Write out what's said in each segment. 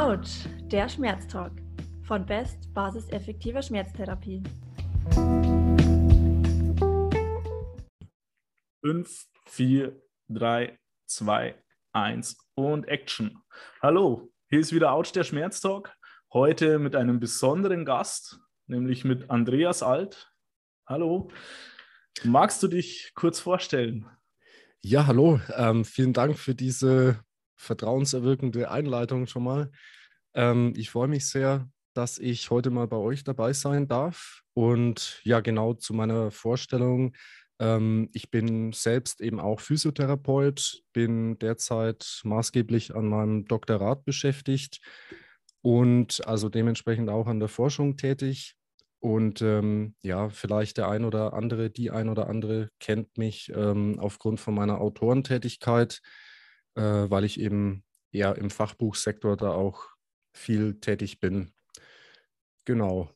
Autsch, der Schmerztalk von Best Basis effektiver Schmerztherapie. 5, 4, 3, 2, 1 und Action. Hallo, hier ist wieder Autsch, der Schmerztalk. Heute mit einem besonderen Gast, nämlich mit Andreas Alt. Hallo. Magst du dich kurz vorstellen? Ja, hallo. Ähm, vielen Dank für diese vertrauenserwirkende Einleitung schon mal. Ähm, ich freue mich sehr, dass ich heute mal bei euch dabei sein darf. Und ja, genau zu meiner Vorstellung. Ähm, ich bin selbst eben auch Physiotherapeut, bin derzeit maßgeblich an meinem Doktorat beschäftigt und also dementsprechend auch an der Forschung tätig. Und ähm, ja, vielleicht der ein oder andere, die ein oder andere kennt mich ähm, aufgrund von meiner Autorentätigkeit äh, weil ich eben eher im Fachbuchsektor da auch viel tätig bin. Genau.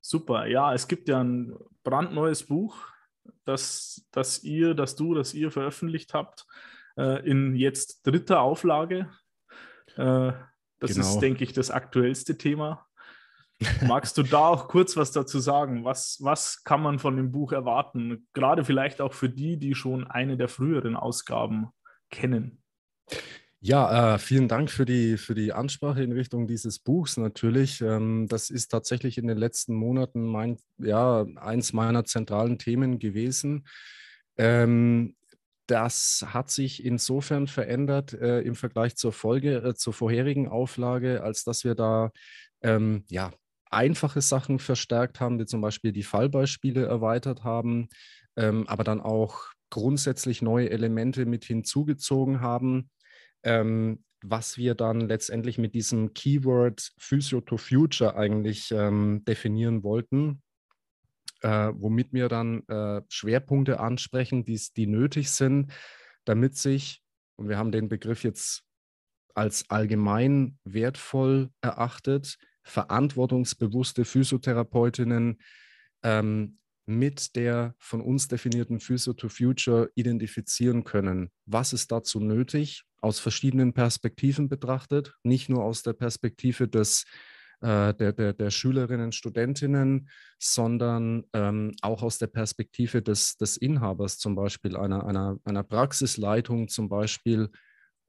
Super, ja, es gibt ja ein brandneues Buch, das, das ihr, das du, das ihr veröffentlicht habt, äh, in jetzt dritter Auflage. Äh, das genau. ist, denke ich, das aktuellste Thema. Magst du da auch kurz was dazu sagen? Was, was kann man von dem Buch erwarten? Gerade vielleicht auch für die, die schon eine der früheren Ausgaben kennen? Ja, äh, vielen Dank für die, für die Ansprache in Richtung dieses Buchs natürlich. Ähm, das ist tatsächlich in den letzten Monaten mein, ja, eins meiner zentralen Themen gewesen. Ähm, das hat sich insofern verändert äh, im Vergleich zur Folge, äh, zur vorherigen Auflage, als dass wir da ähm, ja, einfache Sachen verstärkt haben, wie zum Beispiel die Fallbeispiele erweitert haben, ähm, aber dann auch grundsätzlich neue Elemente mit hinzugezogen haben, ähm, was wir dann letztendlich mit diesem Keyword Physio to Future eigentlich ähm, definieren wollten, äh, womit wir dann äh, Schwerpunkte ansprechen, die nötig sind, damit sich, und wir haben den Begriff jetzt als allgemein wertvoll erachtet, verantwortungsbewusste Physiotherapeutinnen ähm, mit der von uns definierten Physio to Future identifizieren können. Was ist dazu nötig? Aus verschiedenen Perspektiven betrachtet, nicht nur aus der Perspektive des, äh, der, der, der Schülerinnen, Studentinnen, sondern ähm, auch aus der Perspektive des, des Inhabers, zum Beispiel einer, einer, einer Praxisleitung, zum Beispiel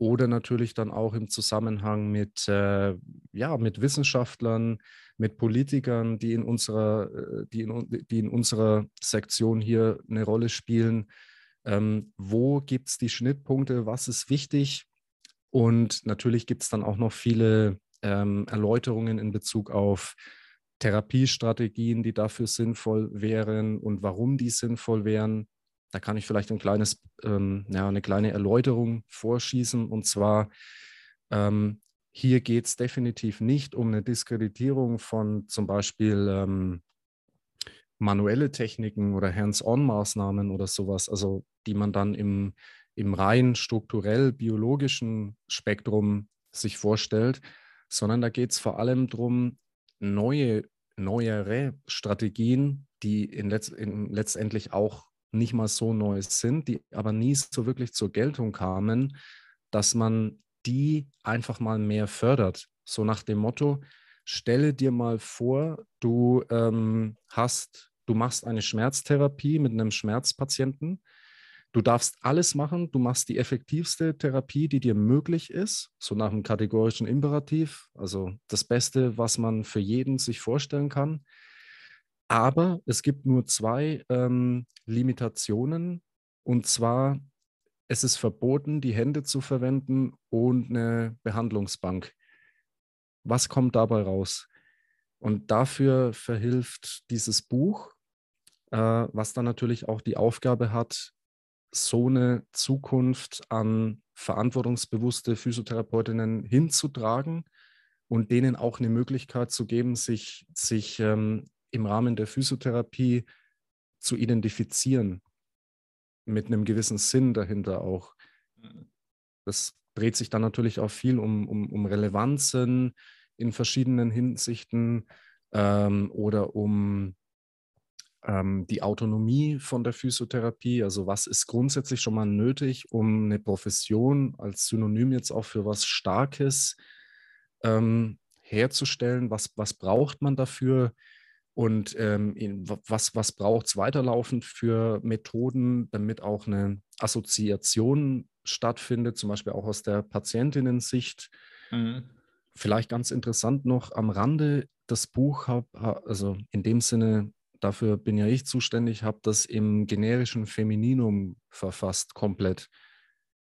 oder natürlich dann auch im Zusammenhang mit, äh, ja, mit Wissenschaftlern, mit Politikern, die in, unserer, äh, die, in, die in unserer Sektion hier eine Rolle spielen. Ähm, wo gibt es die Schnittpunkte? Was ist wichtig? Und natürlich gibt es dann auch noch viele ähm, Erläuterungen in Bezug auf Therapiestrategien, die dafür sinnvoll wären und warum die sinnvoll wären. Da kann ich vielleicht ein kleines, ähm, ja, eine kleine Erläuterung vorschießen. Und zwar, ähm, hier geht es definitiv nicht um eine Diskreditierung von zum Beispiel ähm, manuelle Techniken oder Hands-on-Maßnahmen oder sowas, also die man dann im, im rein strukturell biologischen Spektrum sich vorstellt, sondern da geht es vor allem darum, neue, neuere Strategien, die in letzt, in letztendlich auch nicht mal so neu sind, die aber nie so wirklich zur Geltung kamen, dass man die einfach mal mehr fördert. So nach dem Motto, stelle dir mal vor, du ähm, hast, du machst eine Schmerztherapie mit einem Schmerzpatienten. Du darfst alles machen, du machst die effektivste Therapie, die dir möglich ist, so nach dem kategorischen Imperativ, also das Beste, was man für jeden sich vorstellen kann. Aber es gibt nur zwei ähm, Limitationen. Und zwar, es ist verboten, die Hände zu verwenden und eine Behandlungsbank. Was kommt dabei raus? Und dafür verhilft dieses Buch, äh, was dann natürlich auch die Aufgabe hat, so eine Zukunft an verantwortungsbewusste Physiotherapeutinnen hinzutragen und denen auch eine Möglichkeit zu geben, sich, sich ähm, im Rahmen der Physiotherapie zu identifizieren, mit einem gewissen Sinn dahinter auch. Das dreht sich dann natürlich auch viel um, um, um Relevanzen in verschiedenen Hinsichten ähm, oder um ähm, die Autonomie von der Physiotherapie. Also was ist grundsätzlich schon mal nötig, um eine Profession als Synonym jetzt auch für was Starkes ähm, herzustellen. Was, was braucht man dafür? Und ähm, in, was, was braucht es weiterlaufend für Methoden, damit auch eine Assoziation stattfindet, zum Beispiel auch aus der Patientinnen-Sicht? Mhm. Vielleicht ganz interessant noch am Rande, das Buch habe, also in dem Sinne, dafür bin ja ich zuständig, habe das im generischen Femininum verfasst, komplett.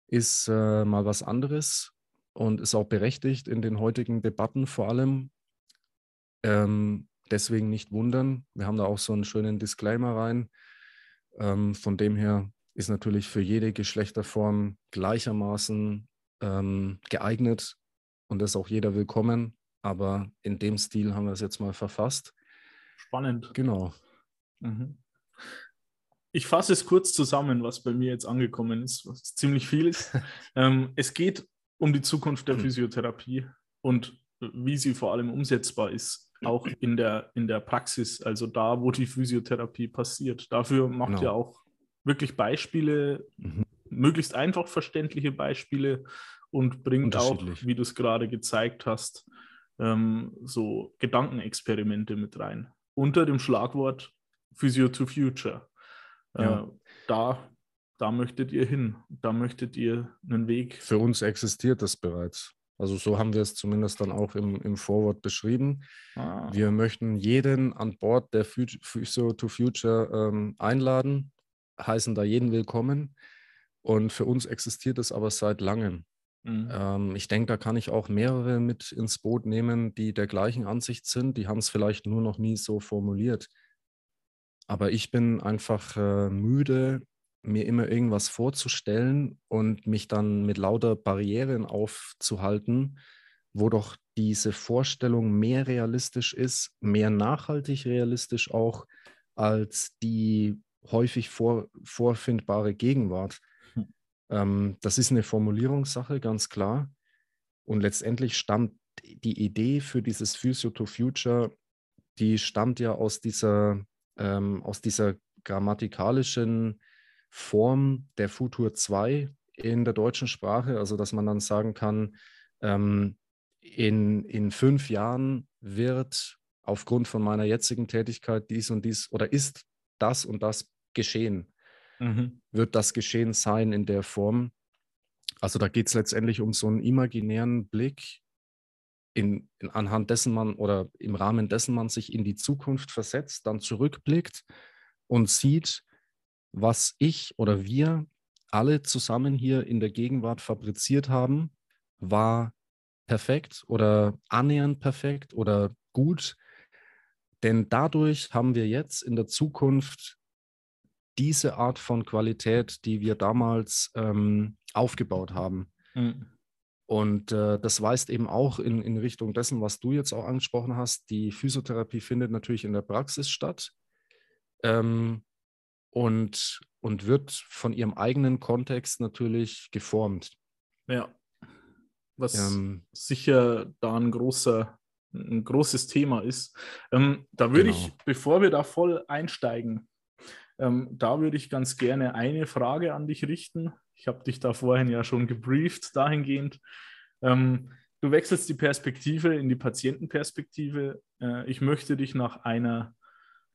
Ist äh, mal was anderes und ist auch berechtigt in den heutigen Debatten vor allem. Ähm, deswegen nicht wundern. Wir haben da auch so einen schönen Disclaimer rein. Ähm, von dem her ist natürlich für jede Geschlechterform gleichermaßen ähm, geeignet und ist auch jeder willkommen. Aber in dem Stil haben wir es jetzt mal verfasst. Spannend. Genau. Mhm. Ich fasse es kurz zusammen, was bei mir jetzt angekommen ist, was ziemlich viel ist. ähm, es geht um die Zukunft der hm. Physiotherapie und wie sie vor allem umsetzbar ist, auch in der, in der Praxis, also da, wo die Physiotherapie passiert. Dafür macht genau. ihr auch wirklich Beispiele, mhm. möglichst einfach verständliche Beispiele und bringt auch, wie du es gerade gezeigt hast, ähm, so Gedankenexperimente mit rein. Unter dem Schlagwort Physio to Future. Ja. Äh, da, da möchtet ihr hin. Da möchtet ihr einen Weg. Für uns existiert das bereits. Also so haben wir es zumindest dann auch im, im Vorwort beschrieben. Ah. Wir möchten jeden an Bord der Physio to Future ähm, einladen, heißen da jeden willkommen. Und für uns existiert es aber seit langem. Mhm. Ähm, ich denke, da kann ich auch mehrere mit ins Boot nehmen, die der gleichen Ansicht sind. Die haben es vielleicht nur noch nie so formuliert. Aber ich bin einfach äh, müde, mir immer irgendwas vorzustellen und mich dann mit lauter Barrieren aufzuhalten, wo doch diese Vorstellung mehr realistisch ist, mehr nachhaltig realistisch auch als die häufig vor, vorfindbare Gegenwart. Hm. Ähm, das ist eine Formulierungssache, ganz klar. Und letztendlich stammt die Idee für dieses Physio to Future, die stammt ja aus dieser, ähm, aus dieser grammatikalischen Form der Futur 2 in der deutschen Sprache, also dass man dann sagen kann, ähm, in, in fünf Jahren wird aufgrund von meiner jetzigen Tätigkeit dies und dies oder ist das und das geschehen. Mhm. Wird das geschehen sein in der Form? Also da geht es letztendlich um so einen imaginären Blick, in, in, anhand dessen man oder im Rahmen dessen man sich in die Zukunft versetzt, dann zurückblickt und sieht, was ich oder wir alle zusammen hier in der Gegenwart fabriziert haben, war perfekt oder annähernd perfekt oder gut. Denn dadurch haben wir jetzt in der Zukunft diese Art von Qualität, die wir damals ähm, aufgebaut haben. Mhm. Und äh, das weist eben auch in, in Richtung dessen, was du jetzt auch angesprochen hast. Die Physiotherapie findet natürlich in der Praxis statt. Ähm, und, und wird von ihrem eigenen Kontext natürlich geformt. Ja. Was ähm, sicher da ein großer, ein großes Thema ist. Ähm, da würde genau. ich, bevor wir da voll einsteigen, ähm, da würde ich ganz gerne eine Frage an dich richten. Ich habe dich da vorhin ja schon gebrieft dahingehend. Ähm, du wechselst die Perspektive in die Patientenperspektive. Äh, ich möchte dich nach einer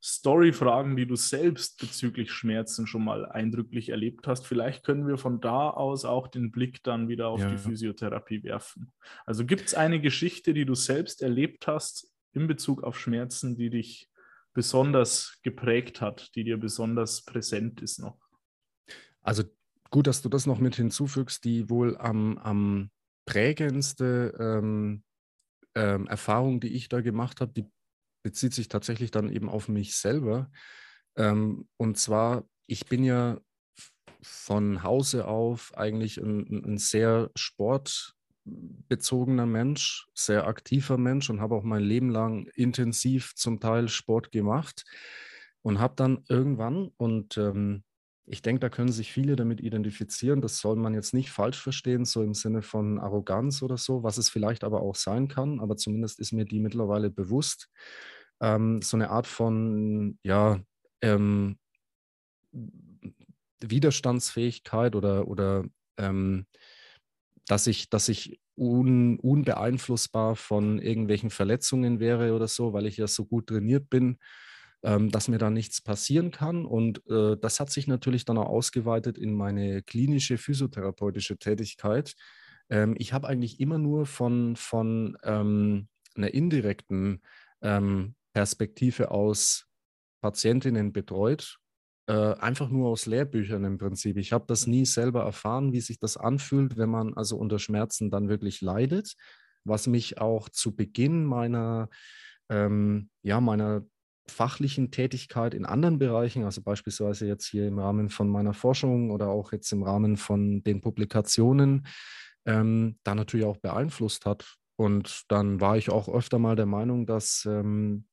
Story-Fragen, die du selbst bezüglich Schmerzen schon mal eindrücklich erlebt hast. Vielleicht können wir von da aus auch den Blick dann wieder auf ja. die Physiotherapie werfen. Also gibt es eine Geschichte, die du selbst erlebt hast in Bezug auf Schmerzen, die dich besonders geprägt hat, die dir besonders präsent ist noch? Also gut, dass du das noch mit hinzufügst, die wohl am, am prägendste ähm, ähm, Erfahrung, die ich da gemacht habe, die bezieht sich tatsächlich dann eben auf mich selber. Ähm, und zwar, ich bin ja von Hause auf eigentlich ein, ein sehr sportbezogener Mensch, sehr aktiver Mensch und habe auch mein Leben lang intensiv zum Teil Sport gemacht und habe dann irgendwann, und ähm, ich denke, da können sich viele damit identifizieren. Das soll man jetzt nicht falsch verstehen, so im Sinne von Arroganz oder so, was es vielleicht aber auch sein kann. Aber zumindest ist mir die mittlerweile bewusst. Ähm, so eine Art von, ja, ähm, Widerstandsfähigkeit oder, oder ähm, dass ich, dass ich un, unbeeinflussbar von irgendwelchen Verletzungen wäre oder so, weil ich ja so gut trainiert bin, ähm, dass mir da nichts passieren kann. Und äh, das hat sich natürlich dann auch ausgeweitet in meine klinische physiotherapeutische Tätigkeit. Ähm, ich habe eigentlich immer nur von, von ähm, einer indirekten ähm, Perspektive aus Patientinnen betreut äh, einfach nur aus Lehrbüchern im Prinzip. Ich habe das nie selber erfahren, wie sich das anfühlt, wenn man also unter Schmerzen dann wirklich leidet, was mich auch zu Beginn meiner, ähm, ja, meiner fachlichen Tätigkeit in anderen Bereichen, also beispielsweise jetzt hier im Rahmen von meiner Forschung oder auch jetzt im Rahmen von den Publikationen, ähm, da natürlich auch beeinflusst hat. Und dann war ich auch öfter mal der Meinung, dass ähm,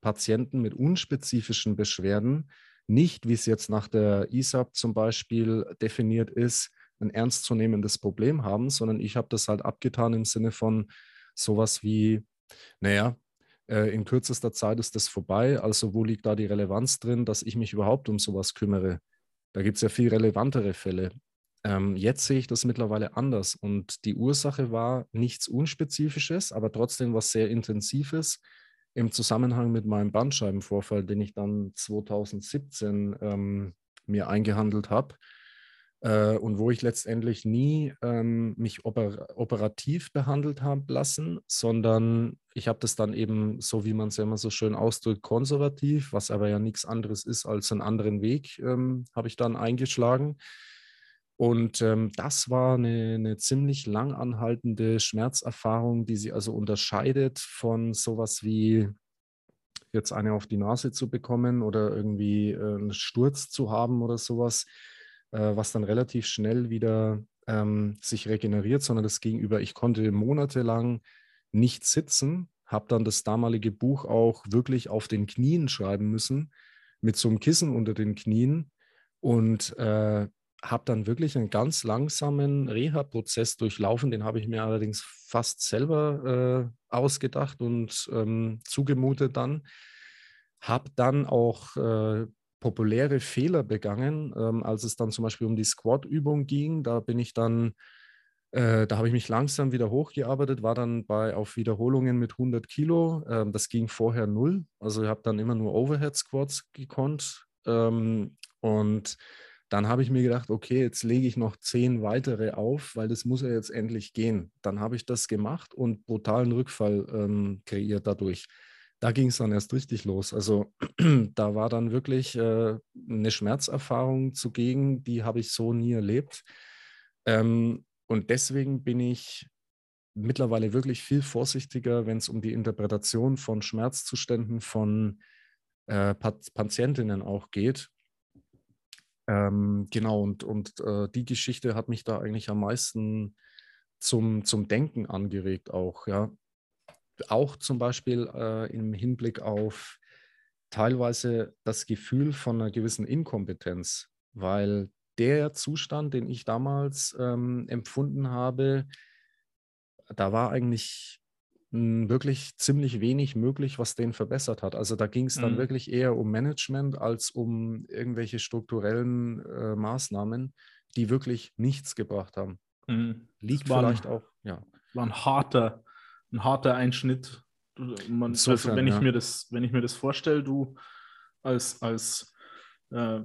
Patienten mit unspezifischen Beschwerden nicht, wie es jetzt nach der ISAP zum Beispiel definiert ist, ein ernstzunehmendes Problem haben, sondern ich habe das halt abgetan im Sinne von sowas wie, naja, äh, in kürzester Zeit ist das vorbei, also wo liegt da die Relevanz drin, dass ich mich überhaupt um sowas kümmere? Da gibt es ja viel relevantere Fälle. Ähm, jetzt sehe ich das mittlerweile anders und die Ursache war nichts Unspezifisches, aber trotzdem was sehr Intensives, im Zusammenhang mit meinem Bandscheibenvorfall, den ich dann 2017 ähm, mir eingehandelt habe äh, und wo ich letztendlich nie ähm, mich oper operativ behandelt habe lassen, sondern ich habe das dann eben, so wie man es ja immer so schön ausdrückt, konservativ, was aber ja nichts anderes ist als einen anderen Weg, ähm, habe ich dann eingeschlagen. Und ähm, das war eine, eine, ziemlich lang anhaltende Schmerzerfahrung, die sie also unterscheidet von sowas wie jetzt eine auf die Nase zu bekommen oder irgendwie äh, einen Sturz zu haben oder sowas, äh, was dann relativ schnell wieder ähm, sich regeneriert, sondern das Gegenüber, ich konnte monatelang nicht sitzen, habe dann das damalige Buch auch wirklich auf den Knien schreiben müssen, mit so einem Kissen unter den Knien. Und äh, habe dann wirklich einen ganz langsamen Reha-Prozess durchlaufen. Den habe ich mir allerdings fast selber äh, ausgedacht und ähm, zugemutet dann. Habe dann auch äh, populäre Fehler begangen, ähm, als es dann zum Beispiel um die Squat-Übung ging. Da bin ich dann, äh, da habe ich mich langsam wieder hochgearbeitet, war dann bei auf Wiederholungen mit 100 Kilo. Ähm, das ging vorher null. Also ich habe dann immer nur Overhead-Squats gekonnt. Ähm, und dann habe ich mir gedacht, okay, jetzt lege ich noch zehn weitere auf, weil das muss ja jetzt endlich gehen. Dann habe ich das gemacht und brutalen Rückfall ähm, kreiert dadurch. Da ging es dann erst richtig los. Also da war dann wirklich äh, eine Schmerzerfahrung zugegen, die habe ich so nie erlebt. Ähm, und deswegen bin ich mittlerweile wirklich viel vorsichtiger, wenn es um die Interpretation von Schmerzzuständen von äh, Patientinnen auch geht ähm, genau, und, und äh, die Geschichte hat mich da eigentlich am meisten zum, zum Denken angeregt auch, ja. Auch zum Beispiel äh, im Hinblick auf teilweise das Gefühl von einer gewissen Inkompetenz, weil der Zustand, den ich damals ähm, empfunden habe, da war eigentlich wirklich ziemlich wenig möglich, was den verbessert hat. Also da ging es dann mhm. wirklich eher um Management als um irgendwelche strukturellen äh, Maßnahmen, die wirklich nichts gebracht haben. Mhm. Liegt vielleicht ein, auch, ja. War ein harter, ein harter Einschnitt. Man, Insofern, also wenn ich ja. mir das, wenn ich mir das vorstelle, du als, als äh,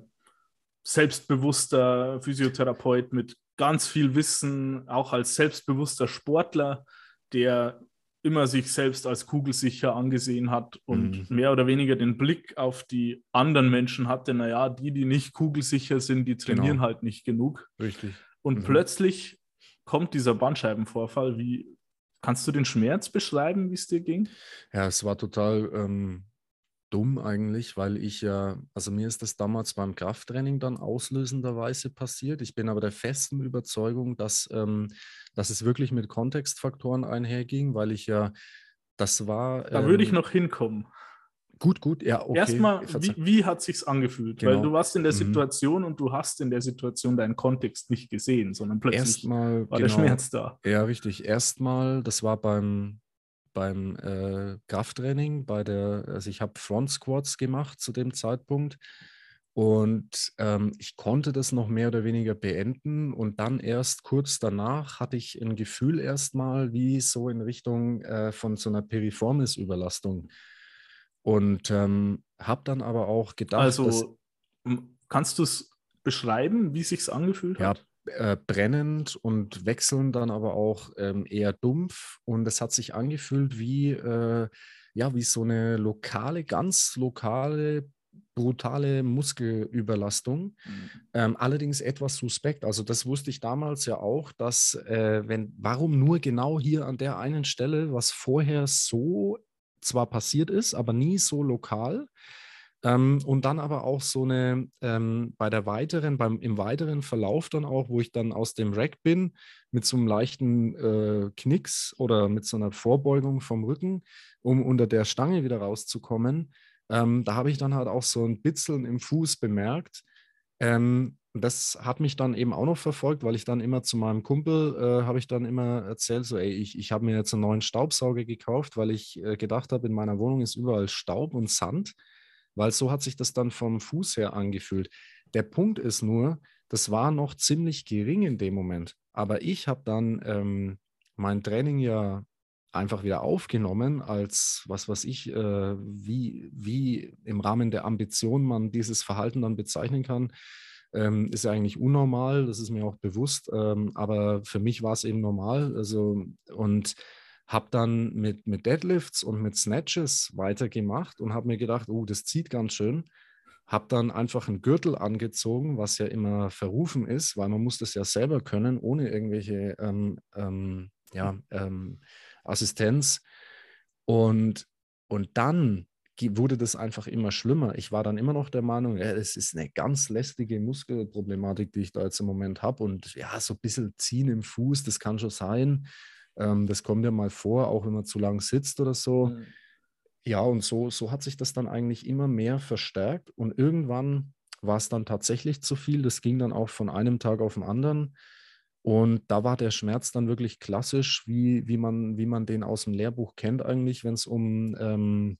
selbstbewusster Physiotherapeut mit ganz viel Wissen, auch als selbstbewusster Sportler, der immer sich selbst als kugelsicher angesehen hat und mhm. mehr oder weniger den Blick auf die anderen Menschen hatte, naja, die, die nicht kugelsicher sind, die trainieren genau. halt nicht genug. Richtig. Und mhm. plötzlich kommt dieser Bandscheibenvorfall. Wie kannst du den Schmerz beschreiben, wie es dir ging? Ja, es war total ähm, dumm eigentlich, weil ich ja, also mir ist das damals beim Krafttraining dann auslösenderweise passiert. Ich bin aber der festen Überzeugung, dass, ähm, dass es wirklich mit Kontextfaktoren einherging, weil ich ja, das war. Da ähm, würde ich ähm, noch hinkommen. Gut, gut, ja, okay. Erstmal, wie, wie hat sich's angefühlt? Genau. Weil du warst in der mhm. Situation mhm. und du hast in der Situation deinen Kontext nicht gesehen, sondern plötzlich Erstmal, war genau, der Schmerz da. Ja, richtig. Erstmal, das war beim, beim äh, Krafttraining, bei der, also ich habe Front Squats gemacht zu dem Zeitpunkt Und ähm, ich konnte das noch mehr oder weniger beenden. Und dann erst kurz danach hatte ich ein Gefühl erstmal wie so in Richtung äh, von so einer Piriformis-Überlastung. Und ähm, habe dann aber auch gedacht, also kannst du es beschreiben, wie es sich angefühlt hat? Ja, äh, brennend und wechselnd dann aber auch ähm, eher dumpf. Und es hat sich angefühlt wie, äh, ja, wie so eine lokale, ganz lokale brutale Muskelüberlastung. Mhm. Ähm, allerdings etwas suspekt. Also das wusste ich damals ja auch, dass äh, wenn, warum nur genau hier an der einen Stelle, was vorher so zwar passiert ist, aber nie so lokal. Ähm, und dann aber auch so eine, ähm, bei der weiteren, beim, im weiteren Verlauf dann auch, wo ich dann aus dem Rack bin, mit so einem leichten äh, Knicks oder mit so einer Vorbeugung vom Rücken, um unter der Stange wieder rauszukommen, ähm, da habe ich dann halt auch so ein Bitzeln im Fuß bemerkt. Ähm, das hat mich dann eben auch noch verfolgt, weil ich dann immer zu meinem Kumpel äh, habe ich dann immer erzählt, so, ey, ich, ich habe mir jetzt einen neuen Staubsauger gekauft, weil ich äh, gedacht habe, in meiner Wohnung ist überall Staub und Sand, weil so hat sich das dann vom Fuß her angefühlt. Der Punkt ist nur, das war noch ziemlich gering in dem Moment. Aber ich habe dann ähm, mein Training ja einfach wieder aufgenommen, als was weiß ich, äh, wie, wie im Rahmen der Ambition man dieses Verhalten dann bezeichnen kann, ähm, ist ja eigentlich unnormal, das ist mir auch bewusst, ähm, aber für mich war es eben normal. Also und habe dann mit, mit Deadlifts und mit Snatches weitergemacht und habe mir gedacht, oh, das zieht ganz schön. Habe dann einfach einen Gürtel angezogen, was ja immer verrufen ist, weil man muss das ja selber können, ohne irgendwelche ähm, ähm ja, ähm, Assistenz. Und, und dann wurde das einfach immer schlimmer. Ich war dann immer noch der Meinung, ja, es ist eine ganz lästige Muskelproblematik, die ich da jetzt im Moment habe. Und ja, so ein bisschen ziehen im Fuß, das kann schon sein. Ähm, das kommt ja mal vor, auch wenn man zu lang sitzt oder so. Mhm. Ja, und so, so hat sich das dann eigentlich immer mehr verstärkt. Und irgendwann war es dann tatsächlich zu viel. Das ging dann auch von einem Tag auf den anderen. Und da war der Schmerz dann wirklich klassisch, wie, wie, man, wie man den aus dem Lehrbuch kennt eigentlich, wenn es um, ähm,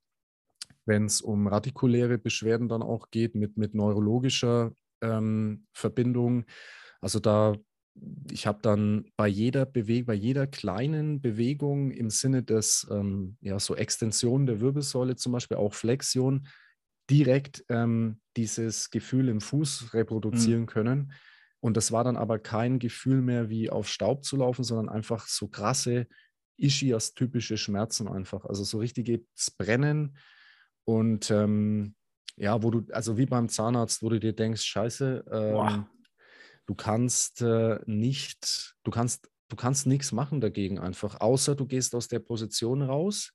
um radikuläre Beschwerden dann auch geht mit, mit neurologischer ähm, Verbindung. Also da, ich habe dann bei jeder Bewegung, bei jeder kleinen Bewegung im Sinne des, ähm, ja, so Extension der Wirbelsäule zum Beispiel, auch Flexion, direkt ähm, dieses Gefühl im Fuß reproduzieren mhm. können und das war dann aber kein Gefühl mehr, wie auf Staub zu laufen, sondern einfach so krasse Ischias-typische Schmerzen einfach. Also so richtiges Brennen und ähm, ja, wo du, also wie beim Zahnarzt, wo du dir denkst, scheiße, ähm, du kannst äh, nicht, du kannst, du kannst nichts machen dagegen einfach, außer du gehst aus der Position raus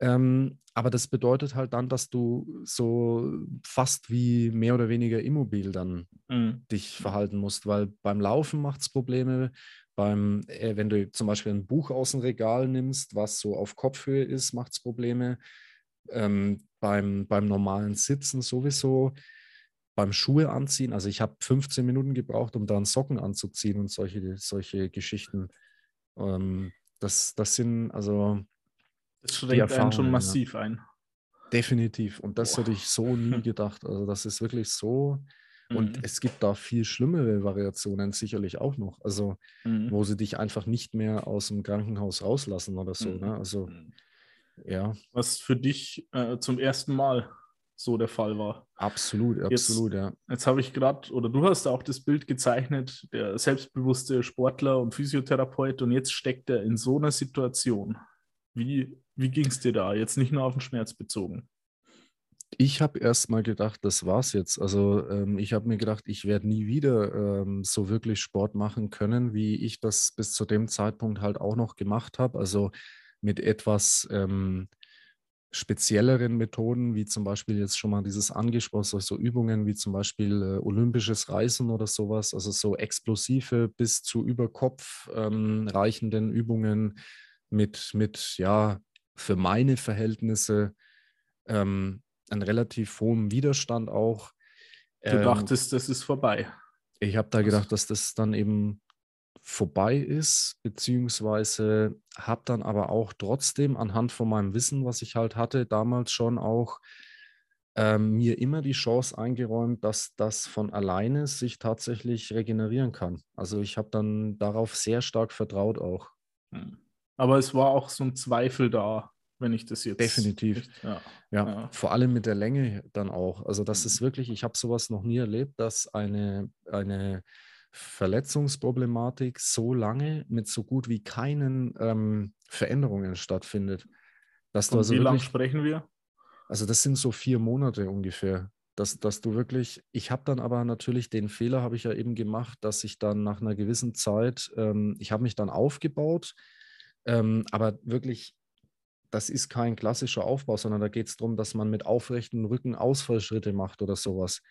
ähm, aber das bedeutet halt dann, dass du so fast wie mehr oder weniger immobil dann mhm. dich verhalten musst, weil beim Laufen macht es Probleme. Beim, äh, wenn du zum Beispiel ein Buch aus dem Regal nimmst, was so auf Kopfhöhe ist, macht es Probleme. Ähm, beim, beim normalen Sitzen sowieso. Beim Schuhe anziehen, also ich habe 15 Minuten gebraucht, um dann Socken anzuziehen und solche, solche Geschichten. Ähm, das, das sind also das schränkt einen schon massiv ja. ein. Definitiv. Und das Boah. hätte ich so nie gedacht. Also das ist wirklich so. Und mhm. es gibt da viel schlimmere Variationen sicherlich auch noch. Also, mhm. wo sie dich einfach nicht mehr aus dem Krankenhaus rauslassen oder so. Mhm. Ne? Also, mhm. Ja. Was für dich äh, zum ersten Mal so der Fall war. Absolut, absolut, jetzt, ja. Jetzt habe ich gerade, oder du hast auch das Bild gezeichnet, der selbstbewusste Sportler und Physiotherapeut, und jetzt steckt er in so einer Situation. Wie, wie ging es dir da? Jetzt nicht nur auf den Schmerz bezogen. Ich habe erst mal gedacht, das war's jetzt. Also ähm, ich habe mir gedacht, ich werde nie wieder ähm, so wirklich Sport machen können, wie ich das bis zu dem Zeitpunkt halt auch noch gemacht habe. Also mit etwas ähm, spezielleren Methoden, wie zum Beispiel jetzt schon mal dieses angesprochen, so Übungen wie zum Beispiel äh, olympisches Reisen oder sowas, also so explosive bis zu über Kopf ähm, reichenden Übungen mit, mit ja, für meine Verhältnisse ähm, einen relativ hohen Widerstand auch. Du ähm, dachtest, das ist vorbei. Ich habe da gedacht, dass das dann eben vorbei ist, beziehungsweise habe dann aber auch trotzdem anhand von meinem Wissen, was ich halt hatte, damals schon auch äh, mir immer die Chance eingeräumt, dass das von alleine sich tatsächlich regenerieren kann. Also ich habe dann darauf sehr stark vertraut auch. Aber es war auch so ein Zweifel da, wenn ich das jetzt. Definitiv. Ja, ja, ja, vor allem mit der Länge dann auch. Also das mhm. ist wirklich, ich habe sowas noch nie erlebt, dass eine, eine Verletzungsproblematik so lange mit so gut wie keinen ähm, Veränderungen stattfindet. Dass du also wie lange sprechen wir? Also das sind so vier Monate ungefähr. Dass, dass du wirklich, ich habe dann aber natürlich den Fehler, habe ich ja eben gemacht, dass ich dann nach einer gewissen Zeit, ähm, ich habe mich dann aufgebaut, ähm, aber wirklich, das ist kein klassischer Aufbau, sondern da geht es darum, dass man mit aufrechten Rücken Ausfallschritte macht oder sowas.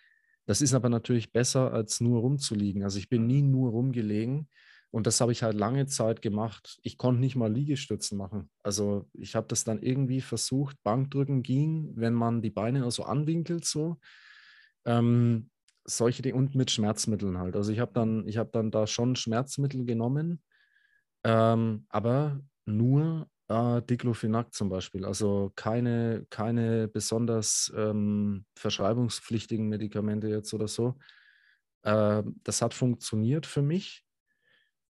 Das ist aber natürlich besser, als nur rumzuliegen. Also ich bin nie nur rumgelegen und das habe ich halt lange Zeit gemacht. Ich konnte nicht mal Liegestützen machen. Also ich habe das dann irgendwie versucht. Bankdrücken ging, wenn man die Beine also anwinkelt so. Ähm, solche Dinge und mit Schmerzmitteln halt. Also ich habe dann, ich habe dann da schon Schmerzmittel genommen, ähm, aber nur äh, Diclofenac zum Beispiel. Also keine, keine besonders ähm, verschreibungspflichtigen Medikamente jetzt oder so. Äh, das hat funktioniert für mich.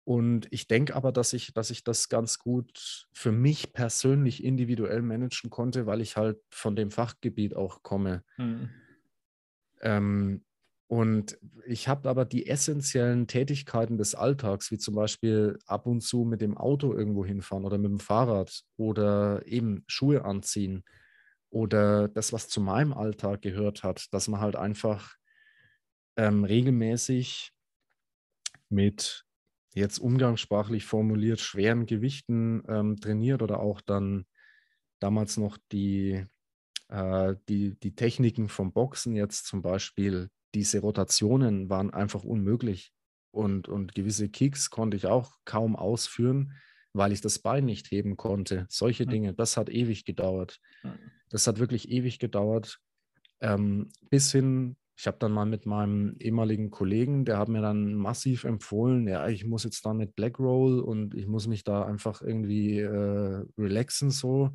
Und ich denke aber, dass ich, dass ich das ganz gut für mich persönlich individuell managen konnte, weil ich halt von dem Fachgebiet auch komme. Mhm. Ähm, und ich habe aber die essentiellen Tätigkeiten des Alltags, wie zum Beispiel ab und zu mit dem Auto irgendwo hinfahren oder mit dem Fahrrad oder eben Schuhe anziehen oder das, was zu meinem Alltag gehört hat, dass man halt einfach ähm, regelmäßig mit jetzt umgangssprachlich formuliert schweren Gewichten ähm, trainiert oder auch dann damals noch die, äh, die, die Techniken vom Boxen jetzt zum Beispiel diese Rotationen waren einfach unmöglich. Und, und gewisse Kicks konnte ich auch kaum ausführen, weil ich das Bein nicht heben konnte. Solche hm. Dinge, das hat ewig gedauert. Das hat wirklich ewig gedauert. Ähm, bis hin, ich habe dann mal mit meinem ehemaligen Kollegen, der hat mir dann massiv empfohlen, ja, ich muss jetzt da mit Black Roll und ich muss mich da einfach irgendwie äh, relaxen so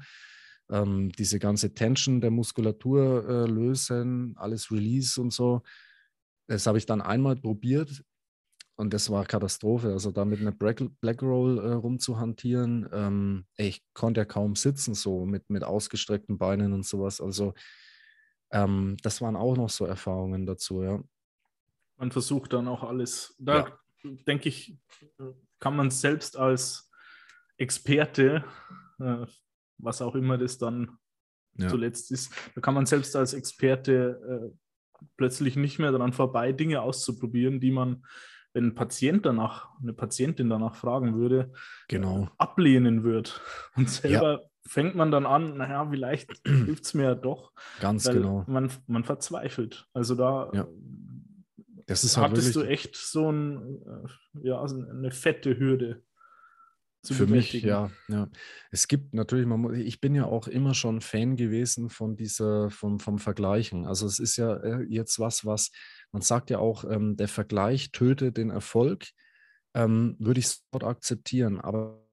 ähm, diese ganze Tension der Muskulatur äh, lösen, alles Release und so. Das habe ich dann einmal probiert und das war Katastrophe. Also da mit einer Black, Black Roll äh, rumzuhantieren, ähm, ich konnte ja kaum sitzen, so mit, mit ausgestreckten Beinen und sowas. Also ähm, das waren auch noch so Erfahrungen dazu, ja. Man versucht dann auch alles. Da ja. denke ich, kann man selbst als Experte, äh, was auch immer das dann ja. zuletzt ist, da kann man selbst als Experte äh, plötzlich nicht mehr daran vorbei, Dinge auszuprobieren, die man, wenn ein Patient danach, eine Patientin danach fragen würde, genau. ablehnen wird. Und selber ja. fängt man dann an, naja, vielleicht hilft es mir ja doch. Ganz genau. Man, man verzweifelt. Also da ja. das ist halt hattest du echt so ein, äh, ja, eine fette Hürde für mich, ja, ja. Es gibt natürlich, man, ich bin ja auch immer schon Fan gewesen von dieser, vom, vom Vergleichen. Also es ist ja äh, jetzt was, was, man sagt ja auch, ähm, der Vergleich tötet den Erfolg, ähm, würde ich sofort akzeptieren, aber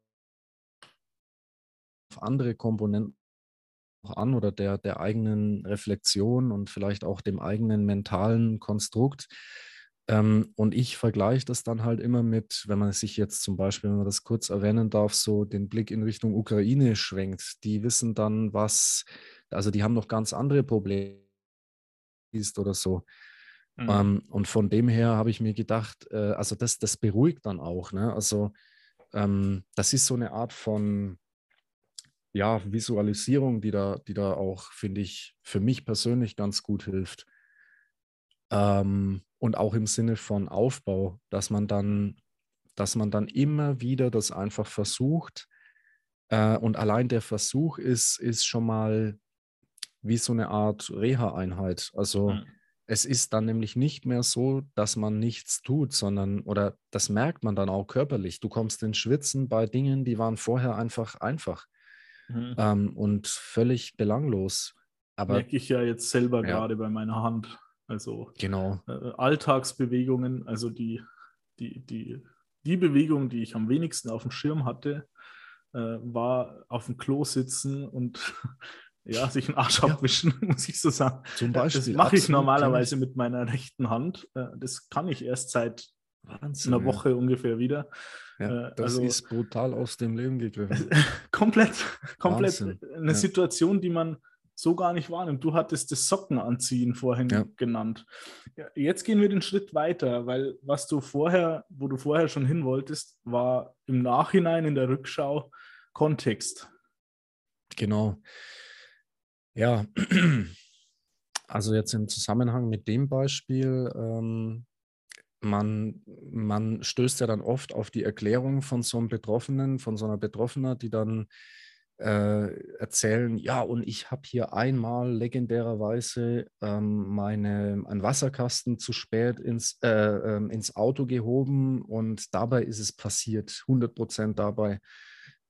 auf andere Komponenten an oder der, der eigenen Reflexion und vielleicht auch dem eigenen mentalen Konstrukt ähm, und ich vergleiche das dann halt immer mit, wenn man sich jetzt zum Beispiel, wenn man das kurz erwähnen darf, so den Blick in Richtung Ukraine schwenkt. Die wissen dann, was, also die haben noch ganz andere Probleme ist oder so. Mhm. Ähm, und von dem her habe ich mir gedacht, äh, also das, das beruhigt dann auch. Ne? Also ähm, das ist so eine Art von ja, Visualisierung, die da, die da auch, finde ich, für mich persönlich ganz gut hilft. Ähm, und auch im Sinne von Aufbau, dass man dann, dass man dann immer wieder das einfach versucht. Äh, und allein der Versuch ist, ist schon mal wie so eine Art Reha-Einheit. Also mhm. es ist dann nämlich nicht mehr so, dass man nichts tut, sondern, oder das merkt man dann auch körperlich. Du kommst ins Schwitzen bei Dingen, die waren vorher einfach einfach mhm. ähm, und völlig belanglos. Aber merke ich ja jetzt selber ja. gerade bei meiner Hand. Also genau. äh, Alltagsbewegungen, also die, die, die, die Bewegung, die ich am wenigsten auf dem Schirm hatte, äh, war auf dem Klo sitzen und ja, sich einen Arsch ja. abwischen, muss ich so sagen. Zum Beispiel. Das mache ich normalerweise mit meiner rechten Hand. Äh, das kann ich erst seit Wahnsinn, einer Woche ja. ungefähr wieder. Ja, äh, das also, ist brutal aus dem Leben gegriffen. komplett, komplett Wahnsinn. eine Situation, die man so gar nicht wahrnimmt. Du hattest das Sockenanziehen vorhin ja. genannt. Jetzt gehen wir den Schritt weiter, weil was du vorher, wo du vorher schon hin wolltest, war im Nachhinein in der Rückschau Kontext. Genau. Ja, also jetzt im Zusammenhang mit dem Beispiel, ähm, man, man stößt ja dann oft auf die Erklärung von so einem Betroffenen, von so einer Betroffenen, die dann äh, erzählen, ja, und ich habe hier einmal legendärerweise ähm, meine, einen Wasserkasten zu spät ins, äh, äh, ins Auto gehoben und dabei ist es passiert, 100 Prozent dabei.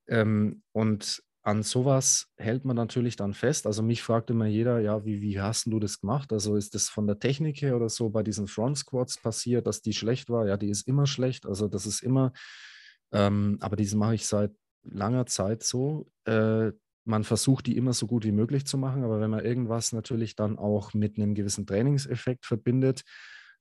Ähm, und an sowas hält man natürlich dann fest. Also mich fragt immer jeder, ja, wie, wie hast du das gemacht? Also ist das von der Technik her oder so bei diesen Front Squats passiert, dass die schlecht war? Ja, die ist immer schlecht. Also das ist immer, ähm, aber diese mache ich seit langer Zeit so. Äh, man versucht die immer so gut wie möglich zu machen, aber wenn man irgendwas natürlich dann auch mit einem gewissen Trainingseffekt verbindet,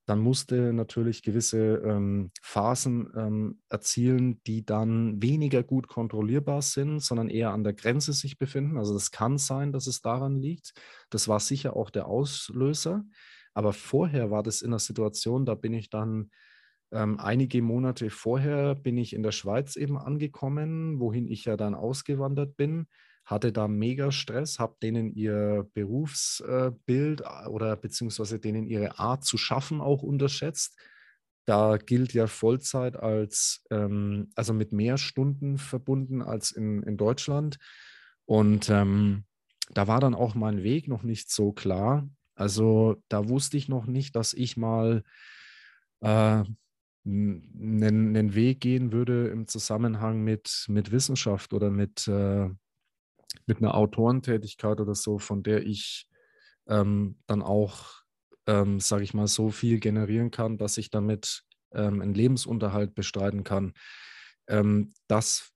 dann musste natürlich gewisse ähm, Phasen ähm, erzielen, die dann weniger gut kontrollierbar sind, sondern eher an der Grenze sich befinden. Also das kann sein, dass es daran liegt. Das war sicher auch der Auslöser. Aber vorher war das in einer Situation, da bin ich dann ähm, einige Monate vorher bin ich in der Schweiz eben angekommen, wohin ich ja dann ausgewandert bin, hatte da mega Stress, habe denen ihr Berufsbild äh, oder beziehungsweise denen ihre Art zu schaffen auch unterschätzt. Da gilt ja Vollzeit als, ähm, also mit mehr Stunden verbunden als in, in Deutschland. Und ähm, da war dann auch mein Weg noch nicht so klar. Also da wusste ich noch nicht, dass ich mal äh, einen, einen Weg gehen würde im Zusammenhang mit, mit Wissenschaft oder mit, äh, mit einer Autorentätigkeit oder so, von der ich ähm, dann auch, ähm, sage ich mal, so viel generieren kann, dass ich damit ähm, einen Lebensunterhalt bestreiten kann. Ähm, das,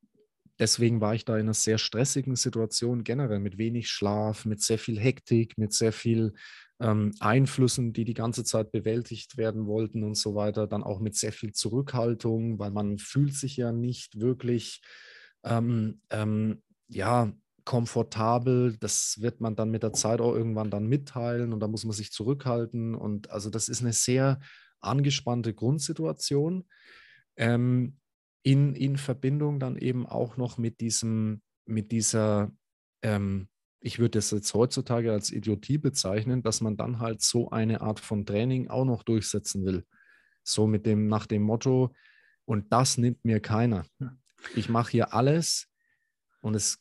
deswegen war ich da in einer sehr stressigen Situation generell, mit wenig Schlaf, mit sehr viel Hektik, mit sehr viel ähm, Einflüssen, die die ganze Zeit bewältigt werden wollten und so weiter, dann auch mit sehr viel Zurückhaltung, weil man fühlt sich ja nicht wirklich, ähm, ähm, ja, komfortabel. Das wird man dann mit der Zeit auch irgendwann dann mitteilen und da muss man sich zurückhalten. Und also das ist eine sehr angespannte Grundsituation. Ähm, in, in Verbindung dann eben auch noch mit diesem, mit dieser ähm, ich würde es jetzt heutzutage als Idiotie bezeichnen, dass man dann halt so eine Art von Training auch noch durchsetzen will. So mit dem, nach dem Motto, und das nimmt mir keiner. Ich mache hier alles und es,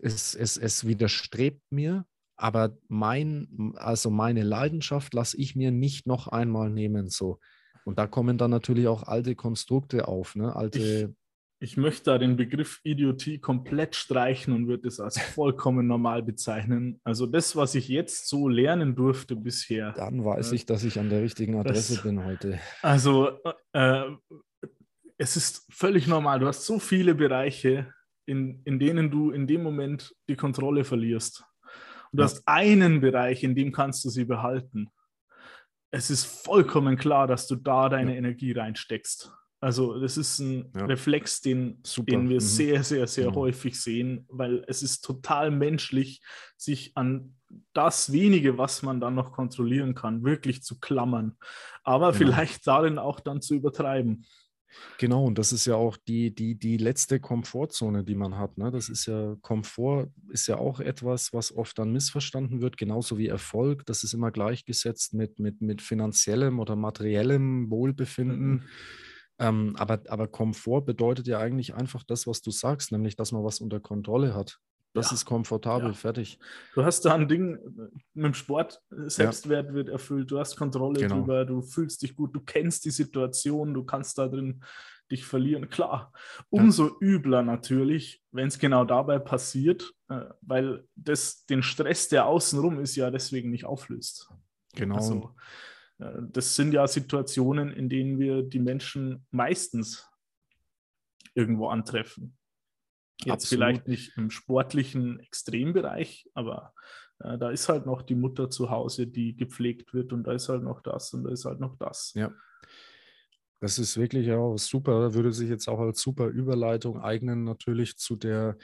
es, es, es widerstrebt mir, aber mein, also meine Leidenschaft lasse ich mir nicht noch einmal nehmen. So. Und da kommen dann natürlich auch alte Konstrukte auf, ne? alte ich möchte da den Begriff Idiotie komplett streichen und würde es als vollkommen normal bezeichnen. Also das, was ich jetzt so lernen durfte bisher. Dann weiß äh, ich, dass ich an der richtigen Adresse das, bin heute. Also äh, es ist völlig normal. Du hast so viele Bereiche, in, in denen du in dem Moment die Kontrolle verlierst. Und du ja. hast einen Bereich, in dem kannst du sie behalten. Es ist vollkommen klar, dass du da deine ja. Energie reinsteckst. Also das ist ein ja. Reflex, den, den wir mhm. sehr, sehr, sehr mhm. häufig sehen, weil es ist total menschlich, sich an das wenige, was man dann noch kontrollieren kann, wirklich zu klammern. Aber genau. vielleicht darin auch dann zu übertreiben. Genau, und das ist ja auch die, die, die letzte Komfortzone, die man hat. Ne? Das ist ja, Komfort ist ja auch etwas, was oft dann missverstanden wird, genauso wie Erfolg. Das ist immer gleichgesetzt mit, mit, mit finanziellem oder materiellem Wohlbefinden. Mhm. Ähm, aber, aber Komfort bedeutet ja eigentlich einfach das, was du sagst, nämlich, dass man was unter Kontrolle hat. Das ja. ist komfortabel, ja. fertig. Du hast da ein Ding mit dem Sport, Selbstwert ja. wird erfüllt, du hast Kontrolle genau. drüber, du fühlst dich gut, du kennst die Situation, du kannst da drin dich verlieren. Klar, umso übler natürlich, wenn es genau dabei passiert, äh, weil das den Stress, der außenrum ist, ja deswegen nicht auflöst. Genau. Also, äh, das sind ja Situationen, in denen wir die Menschen meistens irgendwo antreffen. Jetzt Absolut. vielleicht nicht im sportlichen Extrembereich, aber äh, da ist halt noch die Mutter zu Hause, die gepflegt wird und da ist halt noch das und da ist halt noch das. Ja. Das ist wirklich auch super. Würde sich jetzt auch als super Überleitung eignen, natürlich zu der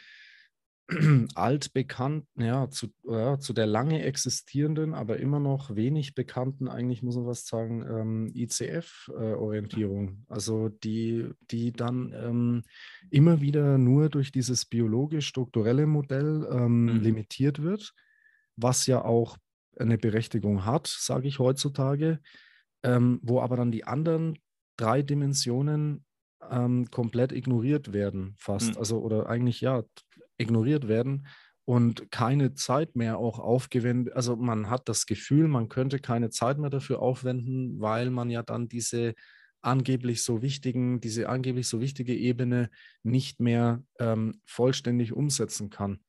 altbekannten, ja zu, ja, zu der lange existierenden, aber immer noch wenig bekannten, eigentlich muss man was sagen, ähm, ICF-Orientierung. Äh, also die, die dann ähm, immer wieder nur durch dieses biologisch-strukturelle Modell ähm, mhm. limitiert wird, was ja auch eine Berechtigung hat, sage ich heutzutage, ähm, wo aber dann die anderen drei Dimensionen ähm, komplett ignoriert werden, fast. Mhm. Also, oder eigentlich ja, ignoriert werden und keine Zeit mehr auch aufgewendet. Also man hat das Gefühl, man könnte keine Zeit mehr dafür aufwenden, weil man ja dann diese angeblich so wichtigen, diese angeblich so wichtige Ebene nicht mehr ähm, vollständig umsetzen kann.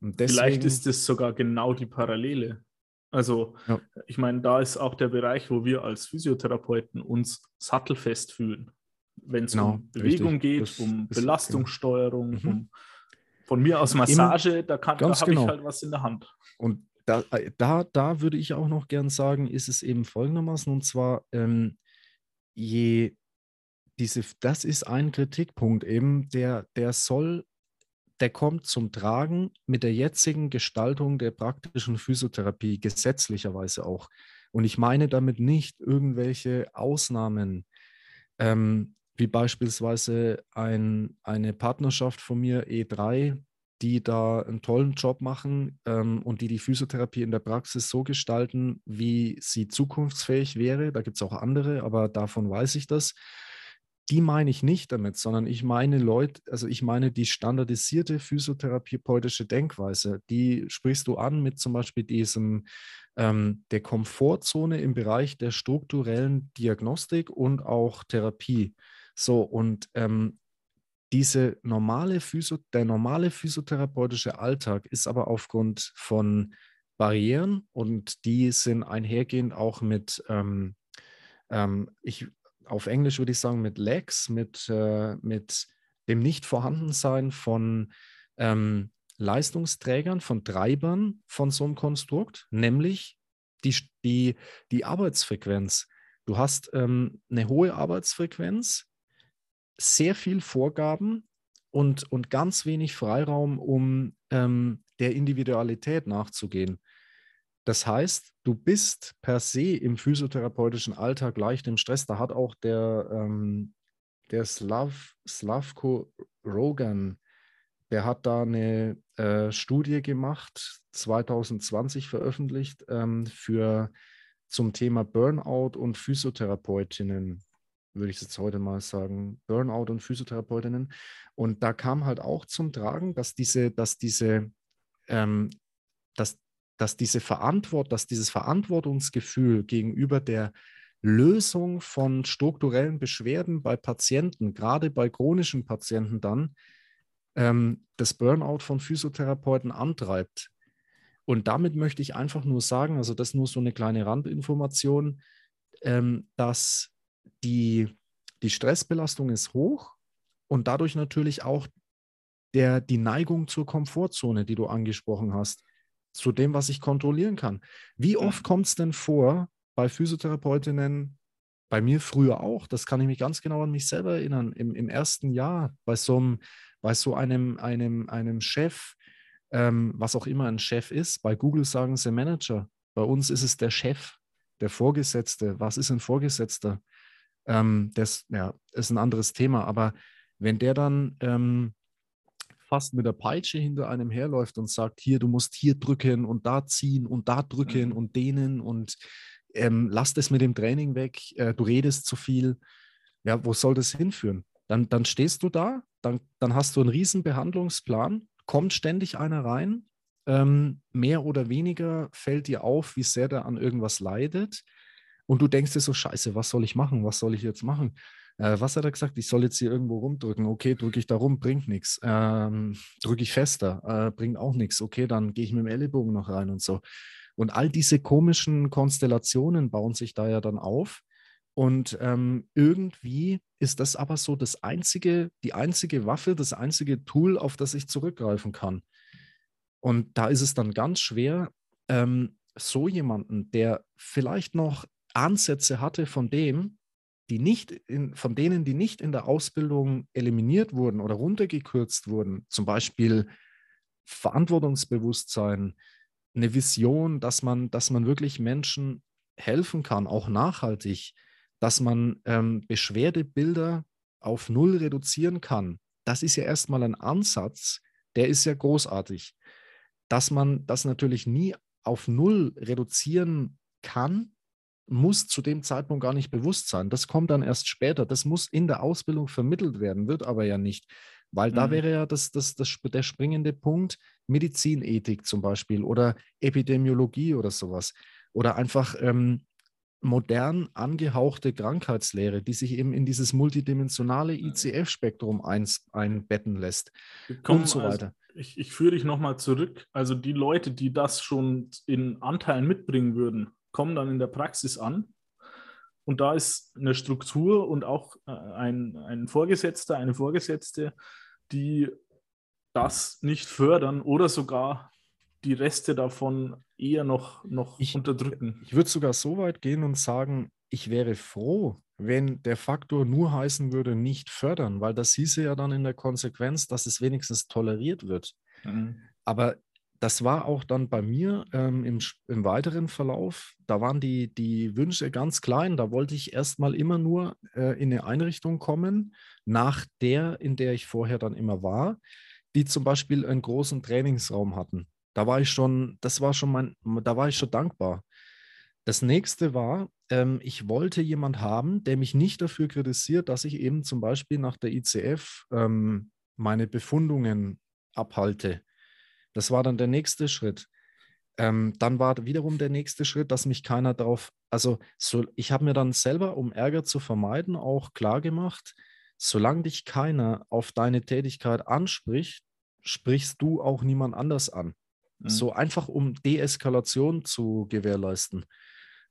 Deswegen, Vielleicht ist es sogar genau die Parallele. Also ja. ich meine, da ist auch der Bereich, wo wir als Physiotherapeuten uns sattelfest fühlen. Wenn es genau, um Bewegung richtig. geht, das um Belastungssteuerung, genau. um von mir aus Massage, da, da habe genau. ich halt was in der Hand. Und da, äh, da, da würde ich auch noch gern sagen, ist es eben folgendermaßen, und zwar, ähm, je diese, das ist ein Kritikpunkt eben, der, der soll, der kommt zum Tragen mit der jetzigen Gestaltung der praktischen Physiotherapie, gesetzlicherweise auch. Und ich meine damit nicht irgendwelche Ausnahmen. Ähm, wie beispielsweise ein, eine Partnerschaft von mir, E3, die da einen tollen Job machen ähm, und die die Physiotherapie in der Praxis so gestalten, wie sie zukunftsfähig wäre. Da gibt es auch andere, aber davon weiß ich das. Die meine ich nicht damit, sondern ich meine Leute, also ich meine die standardisierte physiotherapeutische Denkweise. Die sprichst du an mit zum Beispiel diesem ähm, der Komfortzone im Bereich der strukturellen Diagnostik und auch Therapie. So, und ähm, diese normale Physio der normale physiotherapeutische Alltag ist aber aufgrund von Barrieren und die sind einhergehend auch mit, ähm, ähm, ich, auf Englisch würde ich sagen, mit Lags, mit, äh, mit dem Nichtvorhandensein von ähm, Leistungsträgern, von Treibern von so einem Konstrukt, nämlich die, die, die Arbeitsfrequenz. Du hast ähm, eine hohe Arbeitsfrequenz, sehr viel Vorgaben und, und ganz wenig Freiraum, um ähm, der Individualität nachzugehen. Das heißt, du bist per se im physiotherapeutischen Alltag leicht im Stress. Da hat auch der, ähm, der Slav, Slavko Rogan, der hat da eine äh, Studie gemacht, 2020 veröffentlicht, ähm, für, zum Thema Burnout und Physiotherapeutinnen würde ich jetzt heute mal sagen, Burnout und Physiotherapeutinnen. Und da kam halt auch zum Tragen, dass diese, dass diese, ähm, dass, dass diese Verantwort, dass dieses Verantwortungsgefühl gegenüber der Lösung von strukturellen Beschwerden bei Patienten, gerade bei chronischen Patienten dann, ähm, das Burnout von Physiotherapeuten antreibt. Und damit möchte ich einfach nur sagen, also das nur so eine kleine Randinformation, ähm, dass die, die Stressbelastung ist hoch und dadurch natürlich auch der, die Neigung zur Komfortzone, die du angesprochen hast, zu dem, was ich kontrollieren kann. Wie oft kommt es denn vor bei Physiotherapeutinnen, bei mir früher auch, das kann ich mich ganz genau an mich selber erinnern, im, im ersten Jahr bei so einem, bei so einem, einem, einem Chef, ähm, was auch immer ein Chef ist, bei Google sagen sie Manager, bei uns ist es der Chef, der Vorgesetzte. Was ist ein Vorgesetzter? Ähm, das ja, ist ein anderes Thema. Aber wenn der dann ähm, fast mit der Peitsche hinter einem herläuft und sagt, hier, du musst hier drücken und da ziehen und da drücken mhm. und dehnen und ähm, lass das mit dem Training weg, äh, du redest zu viel. Ja, wo soll das hinführen? Dann, dann stehst du da, dann, dann hast du einen riesen Behandlungsplan, kommt ständig einer rein, ähm, mehr oder weniger fällt dir auf, wie sehr der an irgendwas leidet. Und du denkst dir so, scheiße, was soll ich machen? Was soll ich jetzt machen? Äh, was hat er gesagt? Ich soll jetzt hier irgendwo rumdrücken. Okay, drücke ich da rum, bringt nichts. Ähm, drücke ich fester, äh, bringt auch nichts. Okay, dann gehe ich mit dem Ellenbogen noch rein und so. Und all diese komischen Konstellationen bauen sich da ja dann auf. Und ähm, irgendwie ist das aber so das einzige, die einzige Waffe, das einzige Tool, auf das ich zurückgreifen kann. Und da ist es dann ganz schwer, ähm, so jemanden, der vielleicht noch Ansätze hatte von dem, die nicht in, von denen, die nicht in der Ausbildung eliminiert wurden oder runtergekürzt wurden, zum Beispiel Verantwortungsbewusstsein, eine Vision, dass man, dass man wirklich Menschen helfen kann, auch nachhaltig, dass man ähm, Beschwerdebilder auf Null reduzieren kann. Das ist ja erstmal ein Ansatz, der ist ja großartig. Dass man das natürlich nie auf Null reduzieren kann, muss zu dem Zeitpunkt gar nicht bewusst sein. Das kommt dann erst später. Das muss in der Ausbildung vermittelt werden, wird aber ja nicht. Weil da mhm. wäre ja das, das, das, der springende Punkt Medizinethik zum Beispiel oder Epidemiologie oder sowas. Oder einfach ähm, modern angehauchte Krankheitslehre, die sich eben in dieses multidimensionale ICF-Spektrum ein, einbetten lässt Komm, und so also weiter. Also ich, ich führe dich nochmal zurück. Also die Leute, die das schon in Anteilen mitbringen würden, kommen dann in der Praxis an. Und da ist eine Struktur und auch äh, ein, ein Vorgesetzter, eine Vorgesetzte, die das nicht fördern oder sogar die Reste davon eher noch, noch ich, unterdrücken. Ich würde sogar so weit gehen und sagen, ich wäre froh, wenn der Faktor nur heißen würde, nicht fördern, weil das hieße ja dann in der Konsequenz, dass es wenigstens toleriert wird. Mhm. Aber das war auch dann bei mir ähm, im, im, weiteren Verlauf. Da waren die, die Wünsche ganz klein. Da wollte ich erstmal immer nur äh, in eine Einrichtung kommen, nach der, in der ich vorher dann immer war, die zum Beispiel einen großen Trainingsraum hatten. Da war ich schon, das war schon mein, da war ich schon dankbar. Das nächste war, ähm, ich wollte jemand haben, der mich nicht dafür kritisiert, dass ich eben zum Beispiel nach der ICF ähm, meine Befundungen abhalte. Das war dann der nächste Schritt. Ähm, dann war wiederum der nächste Schritt, dass mich keiner darauf, also so, ich habe mir dann selber, um Ärger zu vermeiden, auch klar gemacht, solange dich keiner auf deine Tätigkeit anspricht, sprichst du auch niemand anders an. Mhm. So einfach, um Deeskalation zu gewährleisten.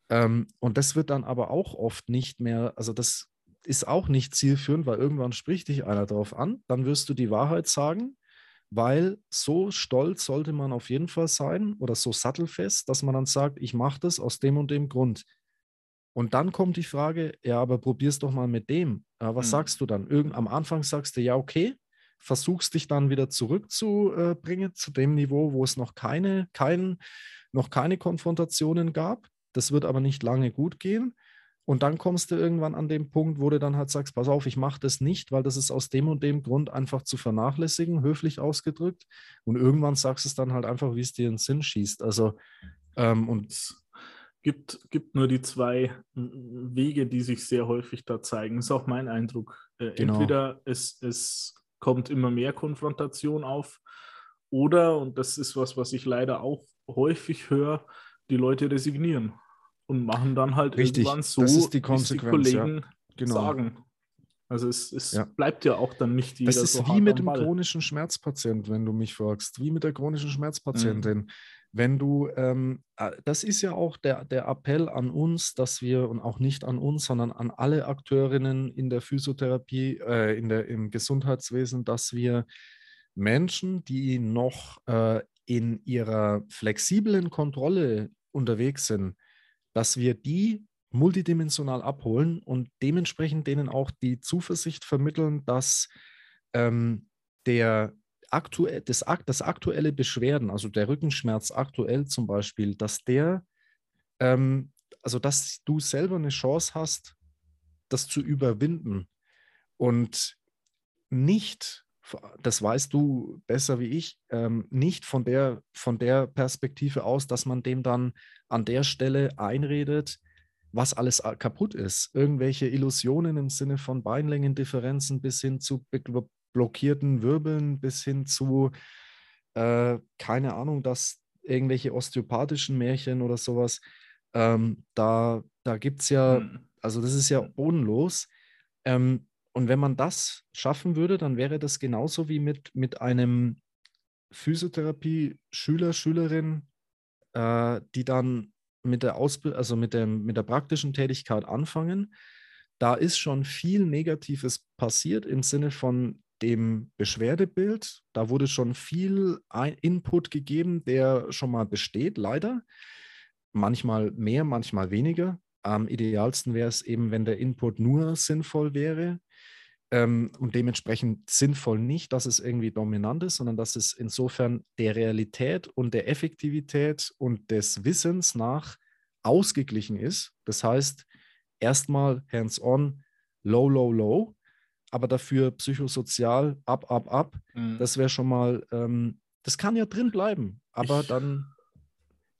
Ähm, und das wird dann aber auch oft nicht mehr, also das ist auch nicht zielführend, weil irgendwann spricht dich einer darauf an, dann wirst du die Wahrheit sagen, weil so stolz sollte man auf jeden Fall sein oder so sattelfest, dass man dann sagt, ich mache das aus dem und dem Grund. Und dann kommt die Frage, ja, aber probier's doch mal mit dem. Ja, was mhm. sagst du dann? Irgend, am Anfang sagst du, ja, okay, versuchst dich dann wieder zurückzubringen zu dem Niveau, wo es noch keine, kein, noch keine Konfrontationen gab. Das wird aber nicht lange gut gehen. Und dann kommst du irgendwann an den Punkt, wo du dann halt sagst, pass auf, ich mache das nicht, weil das ist aus dem und dem Grund einfach zu vernachlässigen, höflich ausgedrückt. Und irgendwann sagst du es dann halt einfach, wie es dir in den Sinn schießt. Also, ähm, und es gibt, gibt nur die zwei Wege, die sich sehr häufig da zeigen. Das ist auch mein Eindruck. Äh, genau. Entweder es, es kommt immer mehr Konfrontation auf. Oder, und das ist was, was ich leider auch häufig höre, die Leute resignieren und machen dann halt Richtig, irgendwann so, das ist die Konsequenz, die Kollegen ja. genau. sagen. Also es, es ja. bleibt ja auch dann nicht jeder Das ist so wie mit dem chronischen Schmerzpatient, wenn du mich fragst, wie mit der chronischen Schmerzpatientin. Mhm wenn du, ähm, äh, das ist ja auch der, der Appell an uns, dass wir, und auch nicht an uns, sondern an alle Akteurinnen in der Physiotherapie, äh, in der, im Gesundheitswesen, dass wir Menschen, die noch äh, in ihrer flexiblen Kontrolle unterwegs sind, dass wir die multidimensional abholen und dementsprechend denen auch die Zuversicht vermitteln, dass ähm, der aktuell, das, das aktuelle Beschwerden, also der Rückenschmerz aktuell zum Beispiel, dass der, ähm, also dass du selber eine Chance hast, das zu überwinden und nicht, das weißt du besser wie ich, ähm, nicht von der, von der Perspektive aus, dass man dem dann an der Stelle einredet, was alles kaputt ist. Irgendwelche Illusionen im Sinne von Beinlängendifferenzen bis hin zu blockierten Wirbeln bis hin zu, äh, keine Ahnung, dass irgendwelche osteopathischen Märchen oder sowas. Ähm, da da gibt es ja, mhm. also das ist ja bodenlos. Ähm, und wenn man das schaffen würde, dann wäre das genauso wie mit, mit einem Physiotherapie-Schüler, Schülerin, äh, die dann mit der Ausbildung, also mit, dem, mit der praktischen Tätigkeit anfangen da ist schon viel Negatives passiert im Sinne von dem Beschwerdebild. Da wurde schon viel Input gegeben, der schon mal besteht, leider. Manchmal mehr, manchmal weniger. Am idealsten wäre es eben, wenn der Input nur sinnvoll wäre ähm, und dementsprechend sinnvoll nicht, dass es irgendwie dominant ist, sondern dass es insofern der Realität und der Effektivität und des Wissens nach ausgeglichen ist. Das heißt, erstmal hands-on, low, low, low, aber dafür psychosozial ab, ab, ab. Mhm. Das wäre schon mal, ähm, das kann ja drin bleiben, aber ich, dann,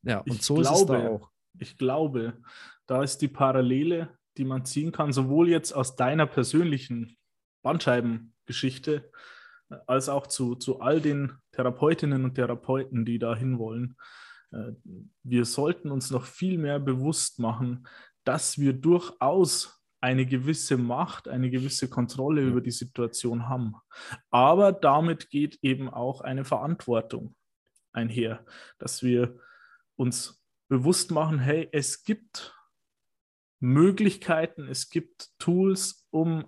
ja, und so glaube, ist es da auch. Ich glaube, da ist die Parallele, die man ziehen kann, sowohl jetzt aus deiner persönlichen Bandscheibengeschichte als auch zu, zu all den Therapeutinnen und Therapeuten, die da hinwollen. Äh, wir sollten uns noch viel mehr bewusst machen, dass wir durchaus eine gewisse Macht, eine gewisse Kontrolle über die Situation haben. Aber damit geht eben auch eine Verantwortung einher, dass wir uns bewusst machen, hey, es gibt Möglichkeiten, es gibt Tools, um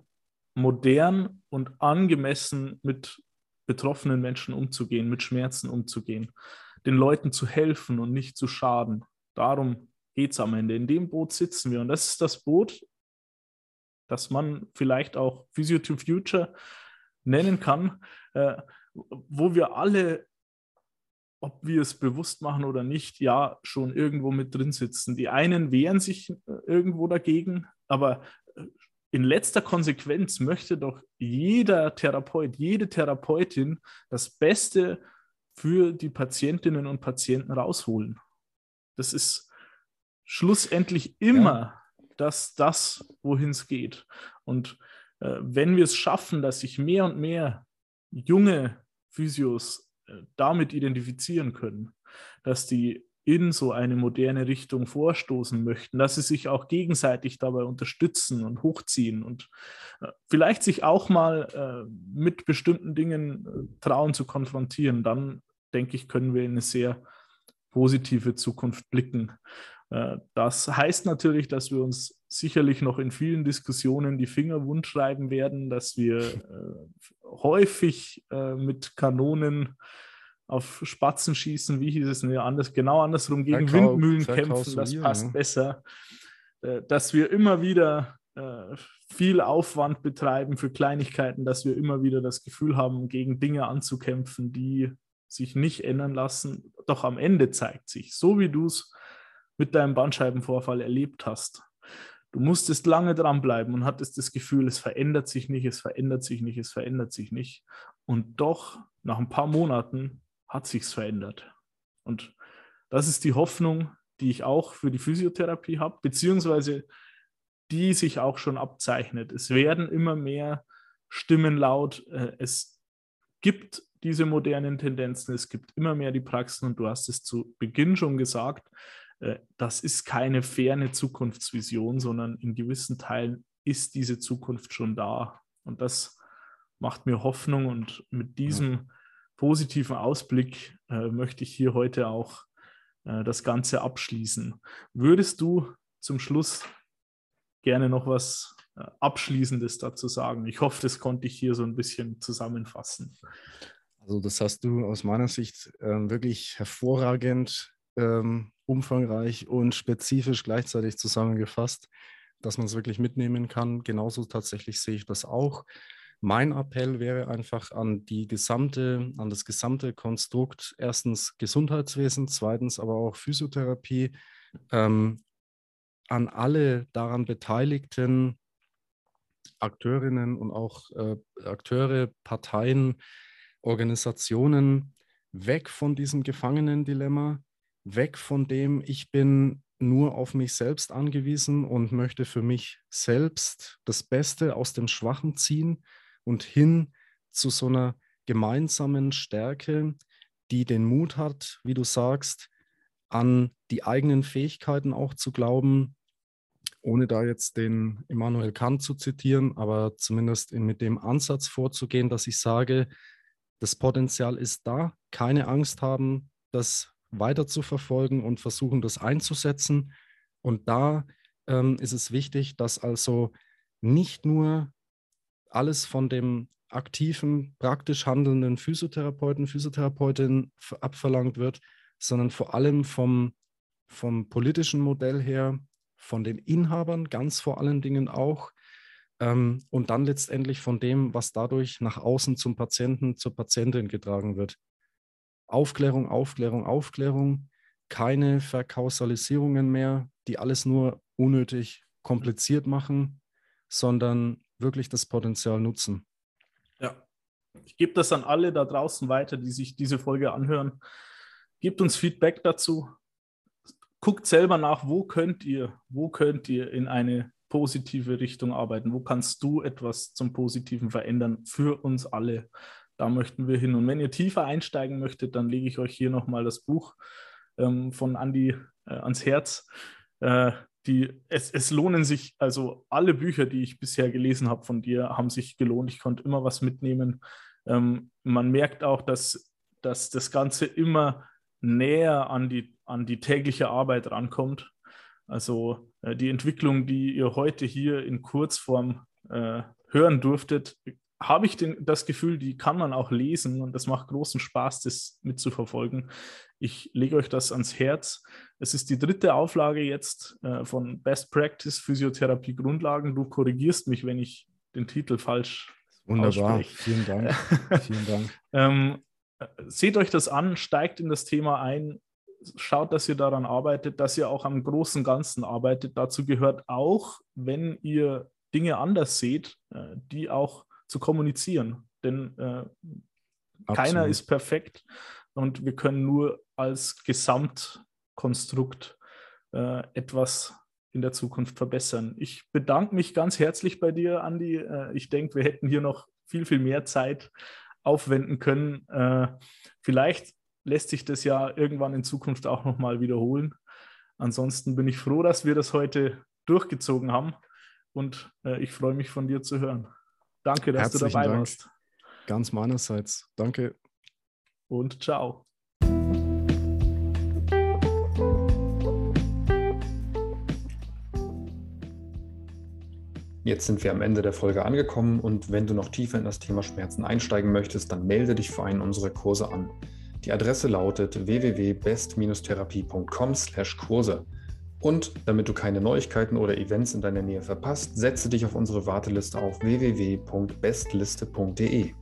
modern und angemessen mit betroffenen Menschen umzugehen, mit Schmerzen umzugehen, den Leuten zu helfen und nicht zu schaden. Darum geht es am Ende. In dem Boot sitzen wir. Und das ist das Boot, das man vielleicht auch Physio to Future nennen kann, äh, wo wir alle, ob wir es bewusst machen oder nicht, ja schon irgendwo mit drin sitzen. Die einen wehren sich äh, irgendwo dagegen, aber in letzter Konsequenz möchte doch jeder Therapeut, jede Therapeutin das Beste für die Patientinnen und Patienten rausholen. Das ist schlussendlich immer ja. das, das wohin es geht. Und äh, wenn wir es schaffen, dass sich mehr und mehr junge Physios äh, damit identifizieren können, dass die in so eine moderne Richtung vorstoßen möchten, dass sie sich auch gegenseitig dabei unterstützen und hochziehen und äh, vielleicht sich auch mal äh, mit bestimmten Dingen äh, trauen zu konfrontieren, dann denke ich, können wir in eine sehr positive Zukunft blicken. Äh, das heißt natürlich, dass wir uns sicherlich noch in vielen Diskussionen die Finger wund schreiben werden, dass wir äh, häufig mit Kanonen auf Spatzen schießen, wie hieß es nee, anders, genau andersrum gegen Verkau Windmühlen kämpfen, das passt ja. besser, äh, dass wir immer wieder äh, viel Aufwand betreiben für Kleinigkeiten, dass wir immer wieder das Gefühl haben, gegen Dinge anzukämpfen, die sich nicht ändern lassen. Doch am Ende zeigt sich, so wie du es mit deinem Bandscheibenvorfall erlebt hast. Du musstest lange dranbleiben und hattest das Gefühl, es verändert sich nicht, es verändert sich nicht, es verändert sich nicht. Und doch, nach ein paar Monaten, hat sich's verändert. Und das ist die Hoffnung, die ich auch für die Physiotherapie habe, beziehungsweise die sich auch schon abzeichnet. Es werden immer mehr Stimmen laut. Äh, es gibt diese modernen Tendenzen, es gibt immer mehr die Praxen und du hast es zu Beginn schon gesagt, äh, das ist keine ferne Zukunftsvision, sondern in gewissen Teilen ist diese Zukunft schon da. Und das macht mir Hoffnung und mit diesem positiven Ausblick äh, möchte ich hier heute auch äh, das Ganze abschließen. Würdest du zum Schluss gerne noch was äh, Abschließendes dazu sagen? Ich hoffe, das konnte ich hier so ein bisschen zusammenfassen. Also das hast du aus meiner Sicht äh, wirklich hervorragend ähm, umfangreich und spezifisch gleichzeitig zusammengefasst, dass man es wirklich mitnehmen kann. Genauso tatsächlich sehe ich das auch. Mein Appell wäre einfach an die gesamte, an das gesamte Konstrukt, erstens Gesundheitswesen, zweitens aber auch Physiotherapie, ähm, an alle daran beteiligten Akteurinnen und auch äh, Akteure, Parteien, Organisationen weg von diesem Gefangenendilemma, weg von dem, ich bin nur auf mich selbst angewiesen und möchte für mich selbst das Beste aus dem Schwachen ziehen und hin zu so einer gemeinsamen Stärke, die den Mut hat, wie du sagst, an die eigenen Fähigkeiten auch zu glauben, ohne da jetzt den Immanuel Kant zu zitieren, aber zumindest mit dem Ansatz vorzugehen, dass ich sage, das Potenzial ist da, keine Angst haben, das weiter zu verfolgen und versuchen, das einzusetzen. Und da ähm, ist es wichtig, dass also nicht nur alles von dem aktiven, praktisch handelnden Physiotherapeuten, Physiotherapeutin abverlangt wird, sondern vor allem vom, vom politischen Modell her, von den Inhabern ganz vor allen Dingen auch ähm, und dann letztendlich von dem, was dadurch nach außen zum Patienten, zur Patientin getragen wird. Aufklärung, Aufklärung, Aufklärung, keine Verkausalisierungen mehr, die alles nur unnötig kompliziert machen, sondern wirklich das Potenzial nutzen. Ja, ich gebe das an alle da draußen weiter, die sich diese Folge anhören. Gebt uns Feedback dazu. Guckt selber nach, wo könnt ihr, wo könnt ihr in eine positive Richtung arbeiten? Wo kannst du etwas zum Positiven verändern für uns alle? Da möchten wir hin. Und wenn ihr tiefer einsteigen möchtet, dann lege ich euch hier nochmal das Buch ähm, von Andy äh, ans Herz. Äh, die, es, es lohnen sich, also alle Bücher, die ich bisher gelesen habe von dir, haben sich gelohnt. Ich konnte immer was mitnehmen. Ähm, man merkt auch, dass, dass das Ganze immer näher an die, an die tägliche Arbeit rankommt. Also äh, die Entwicklung, die ihr heute hier in Kurzform äh, hören durftet, habe ich den, das Gefühl, die kann man auch lesen und das macht großen Spaß, das mitzuverfolgen. Ich lege euch das ans Herz. Es ist die dritte Auflage jetzt äh, von Best Practice Physiotherapie Grundlagen. Du korrigierst mich, wenn ich den Titel falsch Wunderbar, ausspreche. vielen Dank. vielen Dank. ähm, seht euch das an, steigt in das Thema ein, schaut, dass ihr daran arbeitet, dass ihr auch am großen Ganzen arbeitet. Dazu gehört auch, wenn ihr Dinge anders seht, äh, die auch zu kommunizieren. Denn äh, keiner ist perfekt und wir können nur als Gesamtkonstrukt äh, etwas in der Zukunft verbessern. Ich bedanke mich ganz herzlich bei dir, Andi. Äh, ich denke, wir hätten hier noch viel, viel mehr Zeit aufwenden können. Äh, vielleicht lässt sich das ja irgendwann in Zukunft auch nochmal wiederholen. Ansonsten bin ich froh, dass wir das heute durchgezogen haben und äh, ich freue mich von dir zu hören. Danke, dass Herzlichen du dabei Dank. warst. Ganz meinerseits. Danke. Und ciao. Jetzt sind wir am Ende der Folge angekommen und wenn du noch tiefer in das Thema Schmerzen einsteigen möchtest, dann melde dich für einen unserer Kurse an. Die Adresse lautet www.best-therapie.com/Kurse. Und damit du keine Neuigkeiten oder Events in deiner Nähe verpasst, setze dich auf unsere Warteliste auf www.bestliste.de.